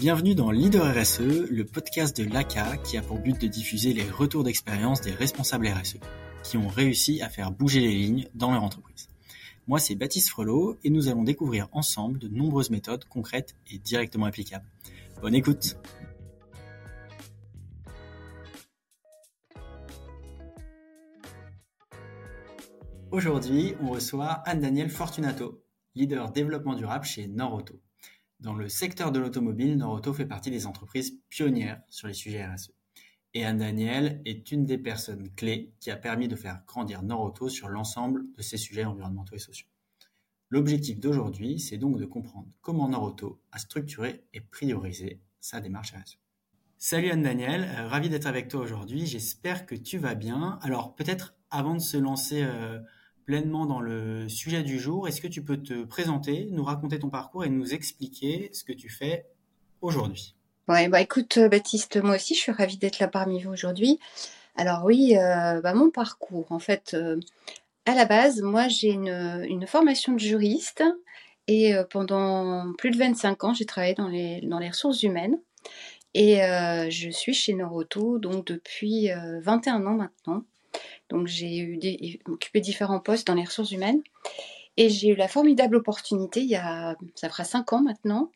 Bienvenue dans Leader RSE, le podcast de l'ACA qui a pour but de diffuser les retours d'expérience des responsables RSE qui ont réussi à faire bouger les lignes dans leur entreprise. Moi, c'est Baptiste Frelot et nous allons découvrir ensemble de nombreuses méthodes concrètes et directement applicables. Bonne écoute Aujourd'hui, on reçoit Anne-Danielle Fortunato, leader développement durable chez Norauto. Dans le secteur de l'automobile, Norauto fait partie des entreprises pionnières sur les sujets RSE. Et Anne Daniel est une des personnes clés qui a permis de faire grandir Norauto sur l'ensemble de ces sujets environnementaux et sociaux. L'objectif d'aujourd'hui, c'est donc de comprendre comment Norauto a structuré et priorisé sa démarche RSE. Salut Anne Daniel, euh, ravi d'être avec toi aujourd'hui. J'espère que tu vas bien. Alors peut-être avant de se lancer euh, pleinement dans le sujet du jour. Est-ce que tu peux te présenter, nous raconter ton parcours et nous expliquer ce que tu fais aujourd'hui? Ouais, bah écoute euh, Baptiste, moi aussi je suis ravie d'être là parmi vous aujourd'hui. Alors oui, euh, bah, mon parcours, en fait, euh, à la base, moi j'ai une, une, formation de juriste et pendant plus de 25 ans, j'ai travaillé dans les, dans les ressources humaines et je suis chez Noroto donc depuis 21 ans maintenant. Donc j'ai occupé différents postes dans les ressources humaines. Et j'ai eu la formidable opportunité, il y a, ça fera cinq ans maintenant,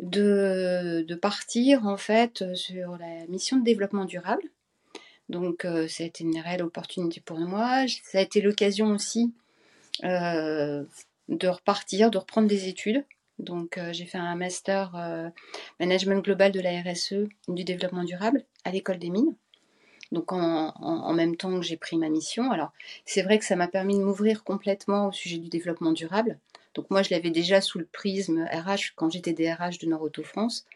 de, partir en fait sur la mission de développement durable. Donc euh, ça a été une réelle opportunité pour moi. Ça a été l'occasion aussi euh, de repartir, de reprendre des études. Donc euh, j'ai fait un master management global de la RSE du développement durable à l'école des mines donc en, même temps que j'ai pris ma mission. Alors c'est vrai que ça m'a permis de m'ouvrir complètement au sujet du développement durable. Donc moi je l'avais déjà sous le prisme RH quand j'étais DRH de Nord Auto France,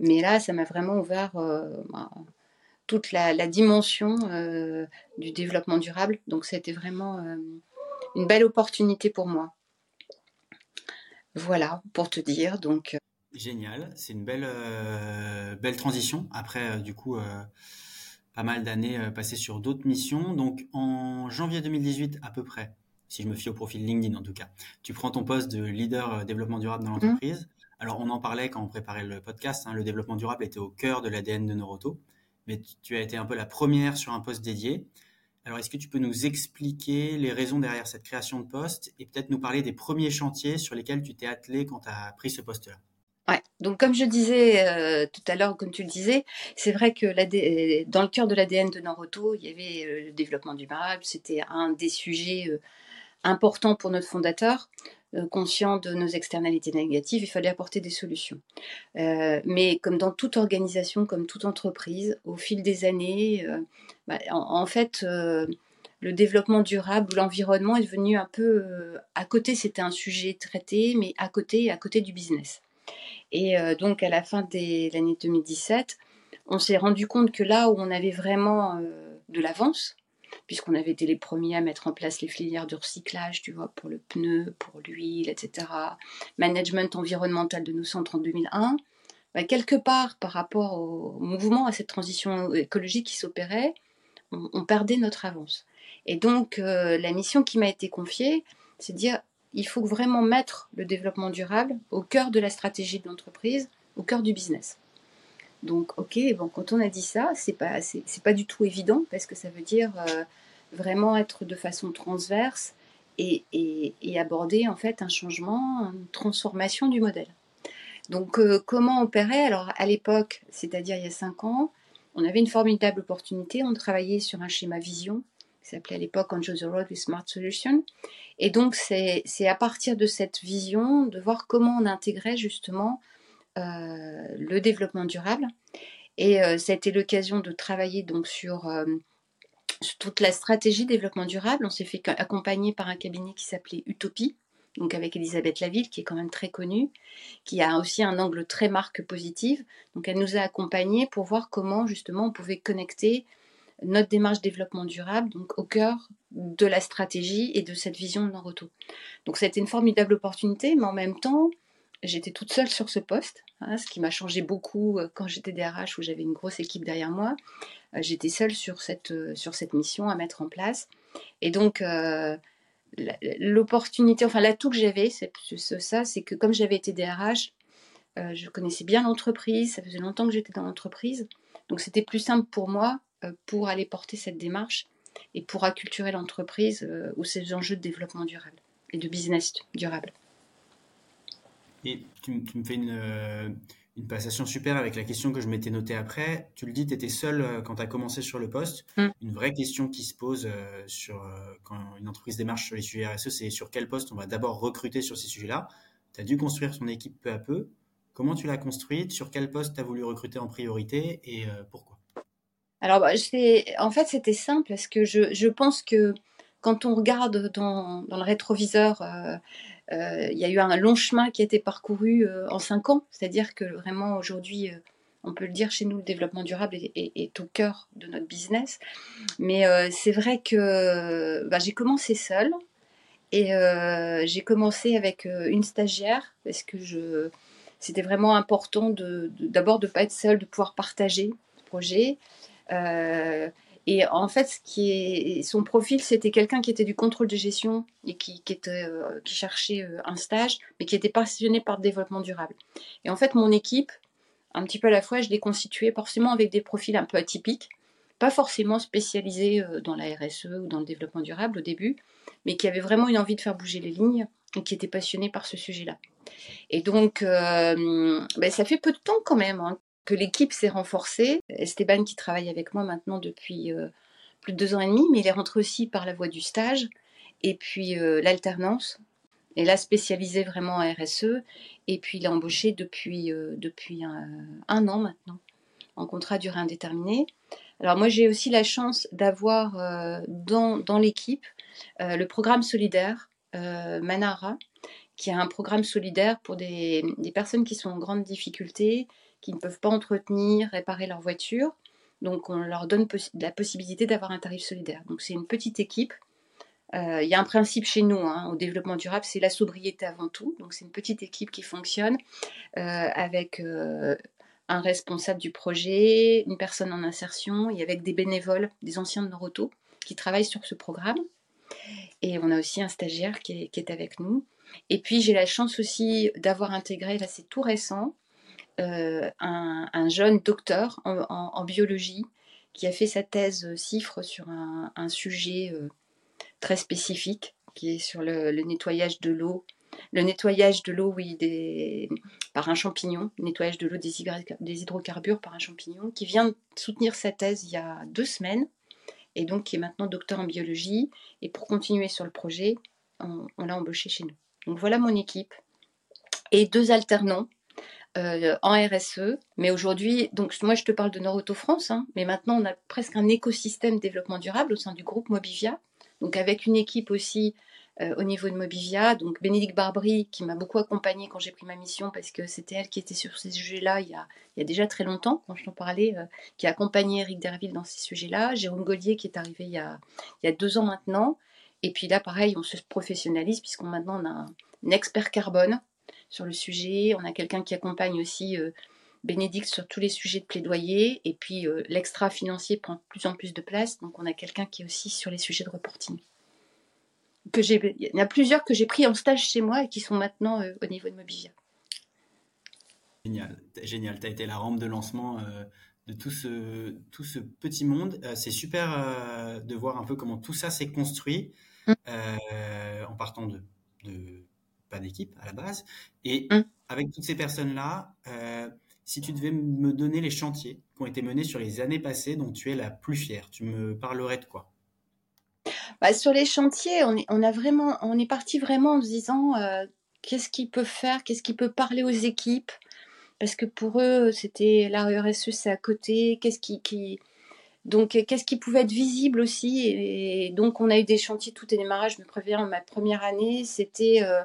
mais là ça m'a vraiment ouvert euh, bah, toute la, dimension euh, du développement durable. Donc c'était vraiment euh, une belle opportunité pour moi. Voilà pour te dire. Donc génial, c'est une belle belle transition après du coup pas mal d'années euh, passées sur d'autres missions. Donc en janvier 2018 à peu près, si je me fie au profil LinkedIn en tout cas, tu prends ton poste de leader euh, développement durable dans mmh. l'entreprise. Alors on en parlait quand on préparait le podcast, hein, le développement durable était au cœur de l'ADN de Noroto, mais tu as été un peu la première sur un poste dédié. Alors est-ce que tu peux nous expliquer les raisons derrière cette création de poste et peut-être nous parler des premiers chantiers sur lesquels tu t'es attelé quand tu as pris ce poste-là? Donc comme je disais euh, tout à l'heure, comme tu le disais, c'est vrai que dans le cœur de l'ADN de Noroto, il y avait euh, le développement durable. C'était un des sujets euh, importants pour notre fondateur. conscient de nos externalités négatives, il fallait apporter des solutions. mais comme dans toute organisation, comme toute entreprise, au fil des années, bah, en, fait, le développement durable ou l'environnement est devenu un peu à côté. C'était un sujet traité, mais à côté, à côté du business. Et euh, donc à la fin de l'année 2017, on s'est rendu compte que là où on avait vraiment euh, de l'avance, puisqu'on avait été les premiers à mettre en place les filières de recyclage, tu vois, pour le pneu, pour l'huile, etc., management environnemental de nos centres en 2001, bah, quelque part par rapport au mouvement, à cette transition écologique qui s'opérait, on, perdait notre avance. Et donc euh, la mission qui m'a été confiée, c'est de dire il faut vraiment mettre le développement durable au cœur de la stratégie de l'entreprise, au cœur du business. Donc, ok, bon, quand on a dit ça, c'est pas, c'est, pas du tout évident parce que ça veut dire euh, vraiment être de façon transverse et, aborder en fait un changement, une transformation du modèle. Donc, euh, comment opérer Alors, à l'époque, c'est-à-dire il y a cinq ans, on avait une formidable opportunité. On travaillait sur un schéma vision s'appelait à l'époque On the Road with Smart Solutions. Et donc, c'est à partir de cette vision de voir comment on intégrait justement euh, le développement durable. Et euh, ça a été l'occasion de travailler donc sur, euh, sur, toute la stratégie développement durable. On s'est fait accompagner par un cabinet qui s'appelait Utopie, donc avec Elisabeth Laville, qui est quand même très connue, qui a aussi un angle très marque positive. Donc elle nous a accompagnés pour voir comment justement on pouvait connecter notre démarche développement durable, donc au cœur de la stratégie et de cette vision de Naruto. Donc ça a été une formidable opportunité, mais en même temps, j'étais toute seule sur ce poste, hein, ce qui m'a changé beaucoup euh, quand j'étais DRH où j'avais une grosse équipe derrière moi. Euh, j'étais seule sur cette, euh, sur cette mission à mettre en place. Et donc, l'opportunité, enfin l'atout que j'avais, c'est ça, c'est que comme j'avais été DRH, je connaissais bien l'entreprise, ça faisait longtemps que j'étais dans l'entreprise. Donc c'était plus simple pour moi pour aller porter cette démarche et pour acculturer l'entreprise aux ces enjeux de développement durable et de business durable. Et tu, me fais une, une passation super avec la question que je m'étais notée après. Tu le dis, tu étais seul euh, quand tu as commencé sur le poste. Mm. Une vraie question qui se pose euh, sur, euh, quand une entreprise démarche sur les sujets RSE, c'est sur quel poste on va d'abord recruter sur ces sujets-là? Tu as dû construire ton équipe peu à peu. Comment tu l'as construite? Sur quel poste tu as voulu recruter en priorité? Et pourquoi? Alors, bah, en fait, c'était simple parce que je, pense que quand on regarde dans, le rétroviseur euh, il y a eu un long chemin qui a été parcouru euh, en cinq ans, c'est-à-dire que vraiment aujourd'hui, euh, on peut le dire chez nous, le développement durable est, au cœur de notre business. Mais c'est vrai que bah, j'ai commencé seule et j'ai commencé avec une stagiaire parce que c'était vraiment important d'abord de ne pas être seule, de pouvoir partager le projet. Et en fait, son profil, c'était quelqu'un qui était du contrôle de gestion et qui, euh, cherchait euh, un stage, mais qui était passionné par le développement durable. Et en fait, mon équipe, un petit peu à la fois, je l'ai constituée forcément avec des profils un peu atypiques, pas forcément spécialisés euh, dans la RSE ou dans le développement durable au début, mais qui avaient vraiment une envie de faire bouger les lignes et qui étaient passionnés par ce sujet-là. Et donc, ben, ça fait peu de temps quand même hein, que l'équipe s'est renforcée. Esteban qui travaille avec moi maintenant depuis euh, plus de deux ans et demi, mais il est rentré aussi par la voie du stage et puis euh, l'alternance. Et là, spécialisé vraiment en RSE. Et puis, il est embauché depuis, euh, depuis un, an maintenant, en contrat durée indéterminée. Alors, moi, j'ai aussi la chance d'avoir dans, dans l'équipe le programme solidaire Manara, qui est un programme solidaire pour des, des, personnes qui sont en grande difficulté, qui ne peuvent pas entretenir, réparer leur voiture. Donc on leur donne la possibilité d'avoir un tarif solidaire. Donc c'est une petite équipe. Euh, il y a un principe chez nous hein, au développement durable, c'est la sobriété avant tout. Donc c'est une petite équipe qui fonctionne euh, avec euh, un responsable du projet, une personne en insertion et avec des bénévoles, des anciens de Noroto qui travaillent sur ce programme. Et on a aussi un stagiaire qui est, qui est avec nous. Et puis j'ai la chance aussi d'avoir intégré, là c'est tout récent, euh, un, jeune docteur en, biologie qui a fait sa thèse CIFRE sur un, sujet euh, très spécifique qui est sur le, nettoyage de l'eau. Le nettoyage de l'eau, oui, par un champignon, le nettoyage de l'eau des, hydrocarbures par un champignon, qui vient de soutenir sa thèse il y a deux semaines, et donc qui est maintenant docteur en biologie. Et pour continuer sur le projet, on l'a embauché chez nous. Donc voilà mon équipe. Et deux alternants euh, en RSE. Mais aujourd'hui, donc moi je te parle de Noroto France, hein, mais maintenant on a presque un écosystème développement durable au sein du groupe Mobivia. Donc avec une équipe aussi euh, au niveau de Mobivia. Donc Bénédicte Barbry qui m'a beaucoup accompagnée quand j'ai pris ma mission parce que c'était elle qui était sur ces sujets-là il, y a déjà très longtemps, quand je t'en parlais, euh, qui a accompagné Eric Derville dans ces sujets-là. Jérôme Gollier qui est arrivé il y, a, il y a deux ans maintenant. Et puis là, pareil, on se professionnalise puisqu'on maintenant on a un expert carbone sur le sujet. On a quelqu'un qui accompagne aussi euh, Bénédicte sur tous les sujets de plaidoyer. Et puis euh, l'extra financier prend de plus en plus de place. Donc on a quelqu'un qui est aussi sur les sujets de reporting. Que il y en a plusieurs que j'ai pris en stage chez moi et qui sont maintenant euh, au niveau de Mobivia. Génial, génial. Tu as été la rampe de lancement de tout ce, tout ce petit monde. c'est super de voir un peu comment tout ça s'est construit mmh. en partant de, de pas d'équipe à la base. Et mmh. avec toutes ces personnes-là, euh, si tu devais me donner les chantiers qui ont été menés sur les années passées dont tu es la plus fière, tu me parlerais de quoi? Bah, Sur les chantiers, on est, on a vraiment, on est parti vraiment en se disant euh, qu'est-ce qu'ils peuvent faire, qu'est-ce qui peut parler aux équipes, parce que pour eux, c'était la RSE, c'est à côté, qu'est-ce qui, qui... Donc, qu'est-ce qui pouvait être visible aussi? Et, donc, on a eu des chantiers tout au démarrage. Je me préviens, ma première année, c'était euh,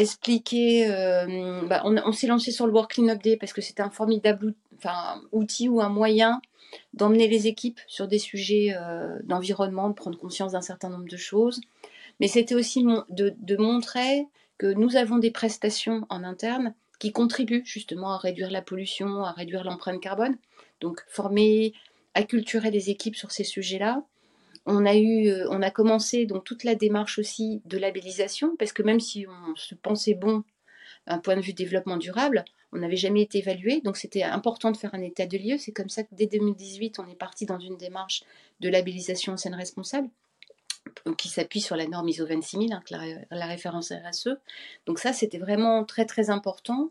expliquer. Euh, bah, on, s'est lancé sur le Work Cleanup Day parce que c'était un formidable enfin, outil ou un moyen d'emmener les équipes sur des sujets euh, d'environnement, de prendre conscience d'un certain nombre de choses. Mais c'était aussi de, montrer que nous avons des prestations en interne qui contribuent justement à réduire la pollution, à réduire l'empreinte carbone. Donc former, acculturer les équipes sur ces sujets-là. On a eu, euh, on a commencé donc toute la démarche aussi de labellisation, parce que même si on se pensait bon un point de vue développement durable, on n'avait jamais été évalué, donc c'était important de faire un état de lieu. C'est comme ça que dès 2018, on est parti dans une démarche de labellisation scène responsable qui s'appuie sur la norme ISO 26000, hein, la, référence RSE. Donc ça, c'était vraiment très très important.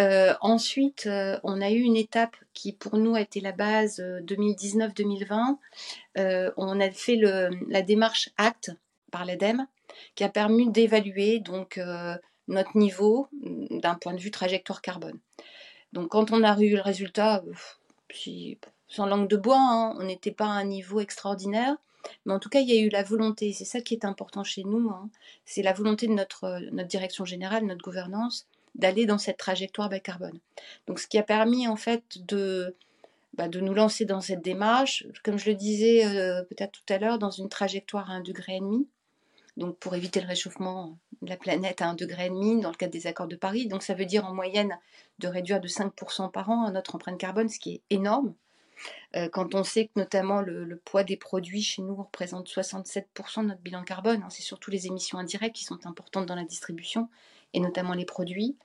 Euh, ensuite, euh, on a eu une étape qui pour nous a été la base 2019-2020. Euh, on a fait la démarche ACT par l'ADEME qui a permis d'évaluer donc notre niveau d'un point de vue trajectoire carbone. Donc quand on a eu le résultat, sans langue de bois, hein, on n'était pas à un niveau extraordinaire. Mais en tout cas, il y a eu la volonté, c'est ça qui est important chez nous, hein. c'est la volonté de notre direction générale, notre gouvernance, d'aller dans cette trajectoire bas carbone. Donc ce qui a permis en fait de, bah, nous lancer dans cette démarche, comme je le disais euh, peut-être tout à l'heure, dans une trajectoire à un degré et demi, donc pour éviter le réchauffement de la planète à un degré et demi dans le cadre des accords de Paris. Donc ça veut dire en moyenne de réduire de 5% par an notre empreinte carbone, ce qui est énorme. Euh, quand on sait que notamment le, poids des produits chez nous représente 67% de notre bilan carbone, hein, c'est surtout les émissions indirectes qui sont importantes dans la distribution, et notamment les produits.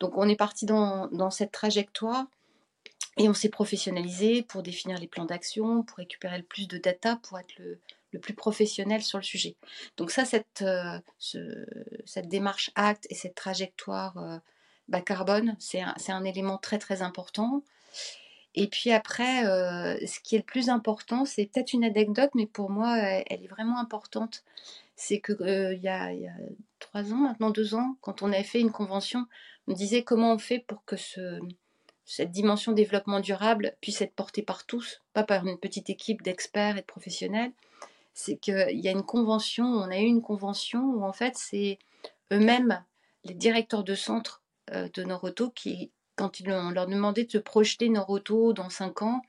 Donc on est parti dans, cette trajectoire et on s'est professionnalisé pour définir les plans d'action, pour récupérer le plus de data, pour être le, plus professionnel sur le sujet. Donc ça, cette, euh, cette démarche acte et cette trajectoire euh, bas carbone, c'est un, un, élément très très important. Et puis après, euh, ce qui est le plus important, c'est peut-être une anecdote, mais pour moi, elle, est vraiment importante. C'est qu'il euh, y, a, trois ans, maintenant deux ans, quand on avait fait une convention, on disait comment on fait pour que ce, cette dimension développement durable puisse être portée par tous, pas par une petite équipe d'experts et de professionnels. C'est qu'il y a une convention, on a eu une convention où en fait c'est eux-mêmes, les directeurs de centre euh, de Noroto, qui quand ils, on leur demandait de se projeter Noroto dans 5 ans,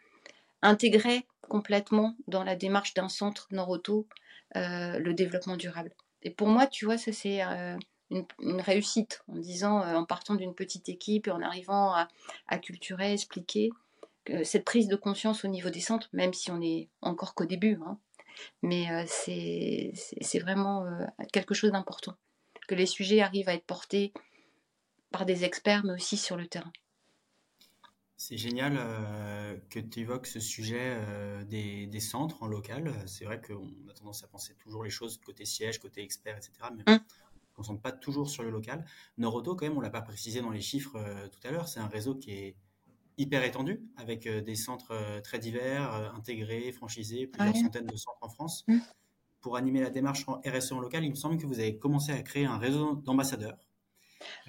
intégraient complètement dans la démarche d'un centre Noroto le développement durable. Et pour moi, tu vois, ça c'est euh, une, réussite en disant, euh, en partant d'une petite équipe et en arrivant à, à culturer, expliquer cette prise de conscience au niveau des centres, même si on est encore qu'au début, hein, mais c'est vraiment quelque chose d'important, que les sujets arrivent à être portés par des experts, mais aussi sur le terrain. C'est génial euh, que tu évoques ce sujet euh, des, centres en local. C'est vrai qu'on a tendance à penser toujours les choses côté siège, côté expert, etc. Mais hum. on ne se concentre pas toujours sur le local. Noroto, quand même, on ne l'a pas précisé dans les chiffres euh, tout à l'heure, c'est un réseau qui est hyper étendu, avec des centres très divers, intégrés, franchisés, plusieurs centaines de centres en France. Hum. Pour animer la démarche en RSE en local, il me semble que vous avez commencé à créer un réseau d'ambassadeurs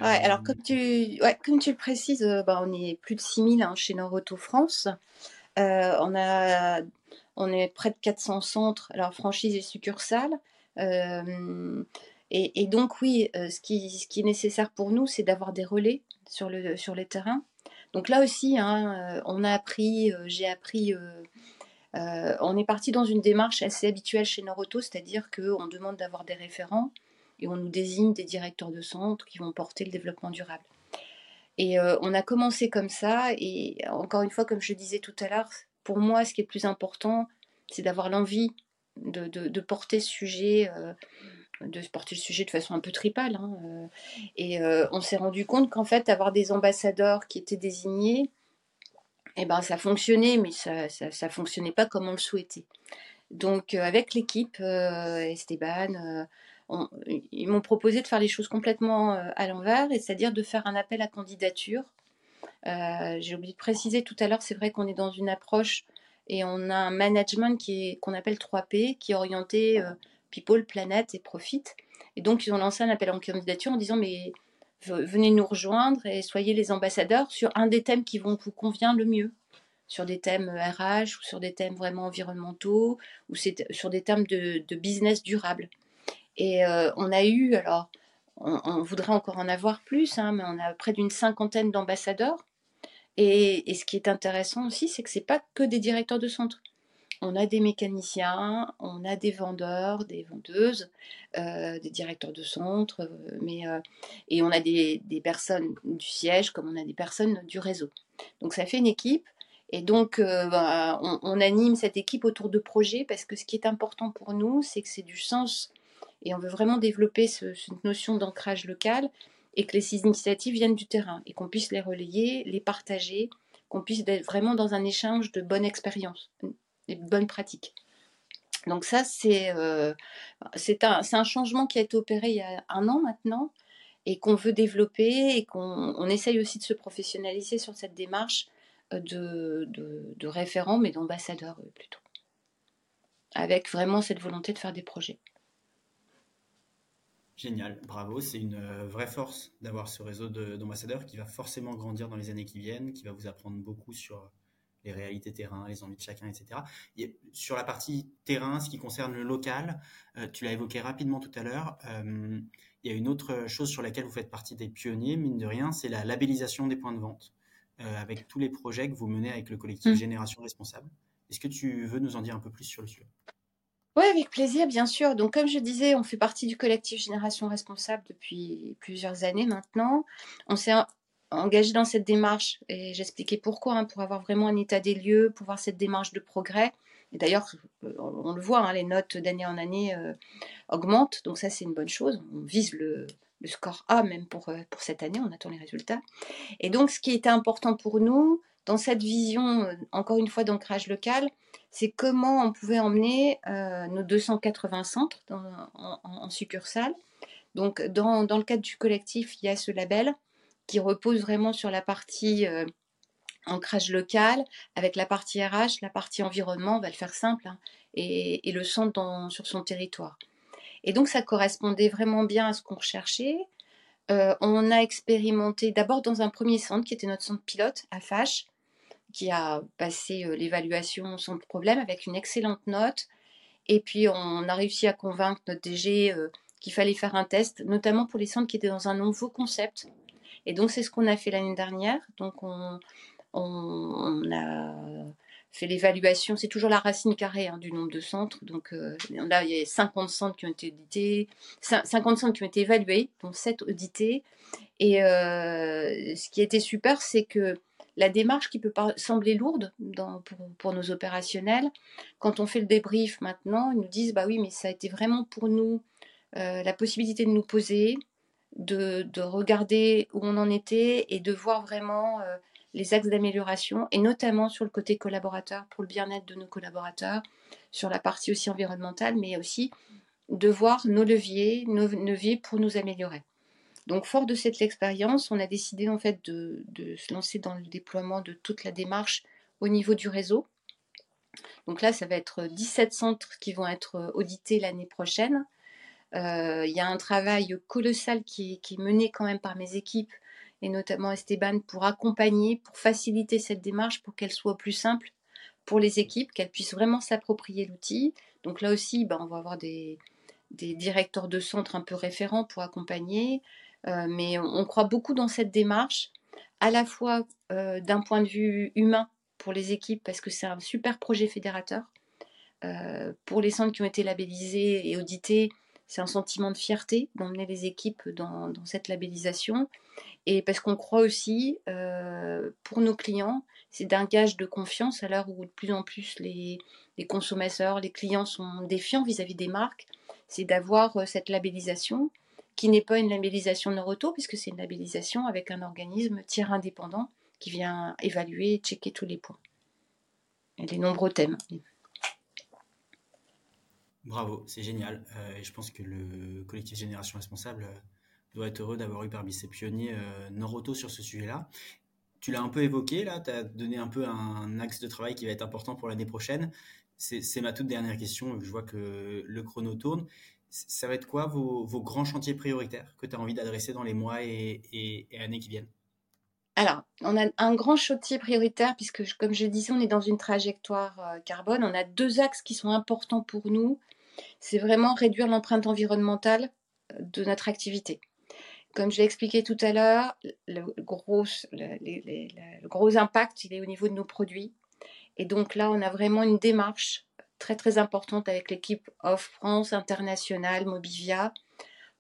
Ouais, alors comme tu, ouais, comme tu le précises, euh, bah, on est plus de 6000 hein, chez Noroto France. Euh, on, a, on est près de 400 centres, alors franchise et succursales. Euh, et, donc oui, ce, qui, ce qui est nécessaire pour nous, c'est d'avoir des relais sur, le, sur les terrains. Donc là aussi, hein, on a appris, j'ai appris... on est parti dans une démarche assez habituelle chez Noroto, c'est-à-dire qu'on demande d'avoir des référents et on nous désigne des directeurs de centre qui vont porter le développement durable. Et euh, on a commencé comme ça, et encore une fois, comme je disais tout à l'heure, pour moi, ce qui est le plus important, c'est d'avoir l'envie de, porter ce sujet, euh, de porter le sujet de façon un peu tripale. Hein, euh. et on s'est rendu compte qu'en fait, avoir des ambassadeurs qui étaient désignés, eh ben, ça fonctionnait, mais ça ne fonctionnait pas comme on le souhaitait. Donc, avec l'équipe, Esteban, ils m'ont proposé de faire les choses complètement euh, à l'envers, c'est-à-dire de faire un appel à candidature. Euh, j'ai oublié de préciser tout à l'heure, c'est vrai qu'on est dans une approche et on a un management qu'on appelle 3P, qui est orienté euh, people, planète et profit. Et donc, ils ont lancé un appel à candidature en disant, mais venez nous rejoindre et soyez les ambassadeurs sur un des thèmes qui vont vous convient le mieux sur des thèmes RH ou sur des thèmes vraiment environnementaux ou sur des thèmes de business durable. Et euh, on a eu, alors, on, voudrait encore en avoir plus, hein, mais on a près d'une cinquantaine d'ambassadeurs. Et, ce qui est intéressant aussi, c'est que ce n'est pas que des directeurs de centre. On a des mécaniciens, on a des vendeurs, des vendeuses, euh, des directeurs de centre, euh, mais, et on a des, personnes du siège comme on a des personnes du réseau. Donc ça fait une équipe. Et donc, ben, on, anime cette équipe autour de projets parce que ce qui est important pour nous, c'est que c'est du sens et on veut vraiment développer cette notion d'ancrage local et que les initiatives viennent du terrain et qu'on puisse les relayer, les partager, qu'on puisse être vraiment dans un échange de bonnes expériences, de bonnes pratiques. Donc ça, c'est euh, un, un, changement qui a été opéré il y a un an maintenant et qu'on veut développer et qu'on essaye aussi de se professionnaliser sur cette démarche euh, de, de, de référent, mais d'ambassadeur euh, plutôt. Avec vraiment cette volonté de faire des projets. Génial, bravo. C'est une euh, vraie force d'avoir ce réseau d'ambassadeurs qui va forcément grandir dans les années qui viennent, qui va vous apprendre beaucoup sur les réalités terrain, les envies de chacun, etc. sur la partie terrain, ce qui concerne le local, euh, tu l'as évoqué rapidement tout à l'heure. Euh, il y a une autre chose sur laquelle vous faites partie des pionniers, mine de rien, c'est la labellisation des points de vente, avec tous les projets que vous menez avec le collectif mmh. Génération Responsable. Est-ce que tu veux nous en dire un peu plus sur le sujet? Oui, avec plaisir, bien sûr. Donc, comme je disais, on fait partie du collectif Génération Responsable depuis plusieurs années maintenant. On s'est engagé dans cette démarche et j'expliquais pourquoi, hein, pour avoir vraiment un état des lieux, pour voir cette démarche de progrès. Et d'ailleurs, euh, on le voit, hein, les notes d'année en année euh, augmentent, donc ça c'est une bonne chose. On vise le, score A même pour, euh, pour cette année, on attend les résultats. Et donc, ce qui était important pour nous, dans cette vision, encore une fois, d'ancrage local, c'est comment on pouvait emmener euh, nos 280 centres en, en, succursale. Donc, dans, le cadre du collectif, il y a ce label qui repose vraiment sur la partie euh, ancrage local, avec la partie RH, la partie environnement, on va le faire simple, hein, et, le centre sur son territoire. Et donc, ça correspondait vraiment bien à ce qu'on recherchait. Euh, on a expérimenté d'abord dans un premier centre qui était notre centre pilote à Fâche, qui a passé l'évaluation sans problème avec une excellente note. Et puis on a réussi à convaincre notre DG qu'il fallait faire un test, notamment pour les centres qui étaient dans un nouveau concept. Et donc c'est ce qu'on a fait l'année dernière. Donc on, a fait l'évaluation, c'est toujours la racine carrée hein, du nombre de centres. Donc là, il y a 50 centres qui ont été audités, 50 centres qui ont été évalués, dont 7 audités. Et ce qui était super, c'est que la démarche qui peut sembler lourde pour, nos opérationnels, quand on fait le débrief maintenant, ils nous disent bah oui, mais ça a été vraiment pour nous euh, la possibilité de nous poser, de, regarder où on en était et de voir vraiment euh, les axes d'amélioration, et notamment sur le côté collaborateur, pour le bien-être de nos collaborateurs, sur la partie aussi environnementale, mais aussi de voir nos leviers, nos leviers pour nous améliorer. Donc, fort de cette expérience, on a décidé en fait de, se lancer dans le déploiement de toute la démarche au niveau du réseau. Donc là, ça va être 17 centres qui vont être audités l'année prochaine. Euh, il y a un travail colossal qui, est mené quand même par mes équipes et notamment Esteban pour accompagner, pour faciliter cette démarche, pour qu'elle soit plus simple pour les équipes, qu'elles puissent vraiment s'approprier l'outil. Donc là aussi, ben, on va avoir des, des directeurs de centres un peu référents pour accompagner. Euh, mais on, croit beaucoup dans cette démarche, à la fois euh, d'un point de vue humain pour les équipes, parce que c'est un super projet fédérateur. Euh, pour les centres qui ont été labellisés et audités, c'est un sentiment de fierté d'emmener les équipes dans, cette labellisation. Et parce qu'on croit aussi, pour nos clients, c'est d'un gage de confiance à l'heure où de plus en plus les, consommateurs, les clients sont défiants vis-à-vis -vis des marques, c'est d'avoir cette labellisation qui n'est pas une labellisation Noroto, puisque c'est une labellisation avec un organisme tiers indépendant qui vient évaluer et checker tous les points et les nombreux thèmes. Bravo, c'est génial. Euh, et je pense que le collectif Génération Responsable euh, doit être heureux d'avoir eu parmi ses pionniers euh, Noroto sur ce sujet-là. Tu l'as un peu évoqué, là, tu as donné un peu un axe de travail qui va être important pour l'année prochaine. C'est ma toute dernière question, je vois que le chrono tourne ça va être quoi vos, grands chantiers prioritaires que tu as envie d'adresser dans les mois et, années qui viennent? Alors, on a un grand chantier prioritaire puisque, comme je disais, on est dans une trajectoire euh, carbone. On a deux axes qui sont importants pour nous. C'est vraiment réduire l'empreinte environnementale euh, de notre activité. Comme je l'ai expliqué tout à l'heure, le gros, le gros impact, il est au niveau de nos produits. Et donc là, on a vraiment une démarche très très importante avec l'équipe Off France Internationale Mobivia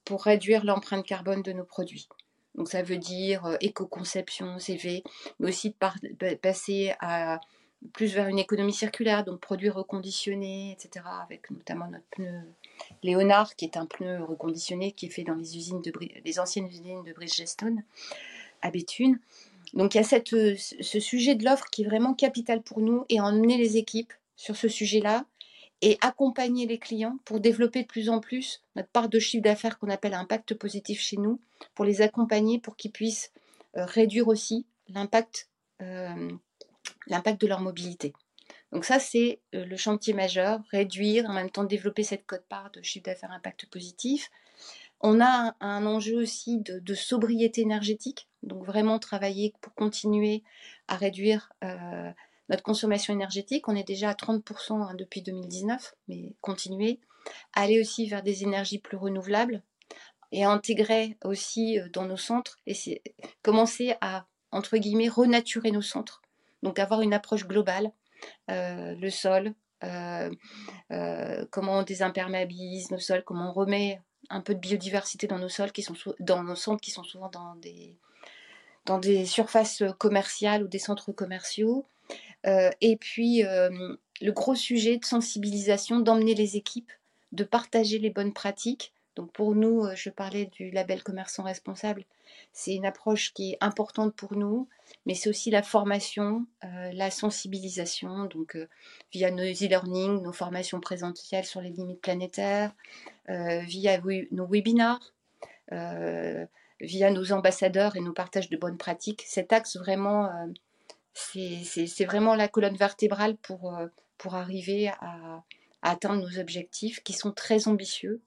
pour réduire l'empreinte carbone de nos produits. Donc ça veut dire euh, éco-conception, CV, mais aussi de passer à plus vers une économie circulaire, donc produits reconditionnés, etc., avec notamment notre pneu Léonard, qui est un pneu reconditionné qui est fait dans les usines de les anciennes usines de Bridgestone à Béthune. Donc il y a cette, ce sujet de l'offre qui est vraiment capital pour nous et emmener les équipes sur ce sujet-là et accompagner les clients pour développer de plus en plus notre part de chiffre d'affaires qu'on appelle impact positif chez nous, pour les accompagner pour qu'ils puissent euh, réduire aussi l'impact euh, l'impact de leur mobilité. Donc ça, c'est euh, le chantier majeur, réduire, en même temps développer cette cote-part de chiffre d'affaires impact positif. On a un, enjeu aussi de, sobriété énergétique, donc vraiment travailler pour continuer à réduire notre consommation énergétique. On est déjà à 30% hein, depuis 2019, mais continuer. Aller aussi vers des énergies plus renouvelables et intégrer aussi dans nos centres et commencer à, entre guillemets, renaturer nos centres. Donc avoir une approche globale, le sol, comment on désimperméabilise nos sols, comment on remet un peu de biodiversité dans nos sols qui sont dans nos centres qui sont souvent dans des dans des surfaces commerciales ou des centres commerciaux. Et puis le gros sujet de sensibilisation, d'emmener les équipes, de partager les bonnes pratiques. Donc pour nous, je parlais du label commerçant responsable. C'est une approche qui est importante pour nous, mais c'est aussi la formation, la sensibilisation, donc via nos e-learning, nos formations présentielles sur les limites planétaires, via nos webinars, via nos ambassadeurs et nos partages de bonnes pratiques. Cet axe vraiment, c'est vraiment la colonne vertébrale pour, pour arriver à, atteindre nos objectifs qui sont très ambitieux,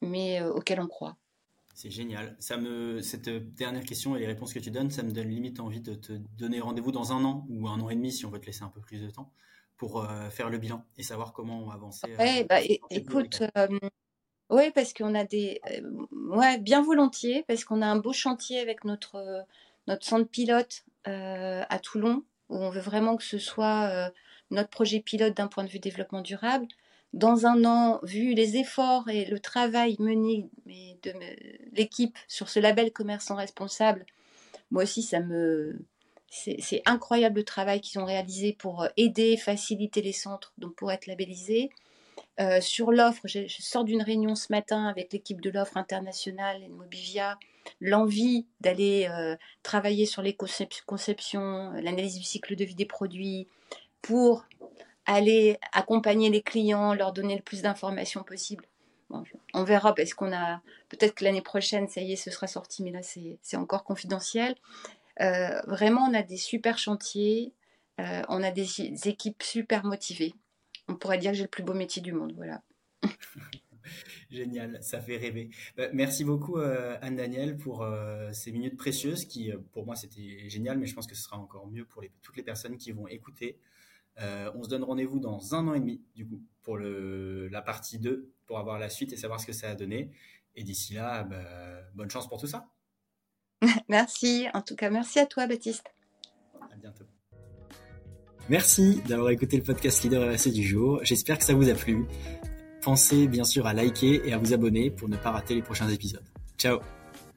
mais auxquels on croit. C'est génial. Ça me, cette dernière question et les réponses que tu donnes, ça me donne limite envie de te donner rendez-vous dans un an ou un an et demi si on veut te laisser un peu plus de temps pour euh, faire le bilan et savoir comment on va avancer. Euh, bah, écoute, euh, oui, parce qu'on a des, ouais, bien volontiers, parce qu'on a un beau chantier avec notre notre centre pilote à Toulon où on veut vraiment que ce soit notre projet pilote d'un point de vue développement durable dans un an, vu les efforts et le travail mené de l'équipe sur ce label commerçant responsable, moi aussi, ça me, c'est incroyable le travail qu'ils ont réalisé pour euh, aider, faciliter les centres, donc pour être labellisés. Euh, sur l'offre, je, sors d'une réunion ce matin avec l'équipe de l'offre internationale et de Mobivia. L'envie d'aller euh, travailler sur les conceptions, l'analyse du cycle de vie des produits pour aller accompagner les clients, leur donner le plus d'informations possible. on verra parce qu'on a peut-être que l'année prochaine, ça y est, ce sera sorti, mais là c'est encore confidentiel. Euh, vraiment, on a des super chantiers, euh, on a des, équipes super motivées. On pourrait dire que j'ai le plus beau métier du monde, voilà. Génial, ça fait rêver. Bah, merci beaucoup euh, Anne-Danielle pour ces minutes précieuses qui, pour moi, c'était génial, mais je pense que ce sera encore mieux pour toutes les personnes qui vont écouter. Euh, on se donne rendez-vous dans un an et demi, du coup, pour le, la partie 2, pour avoir la suite et savoir ce que ça a donné. Et d'ici là, bah, bonne chance pour tout ça. merci. En tout cas, merci à toi, Baptiste. À bientôt. Merci d'avoir écouté le podcast Leader RSE du jour. J'espère que ça vous a plu. Pensez bien sûr à liker et à vous abonner pour ne pas rater les prochains épisodes. Ciao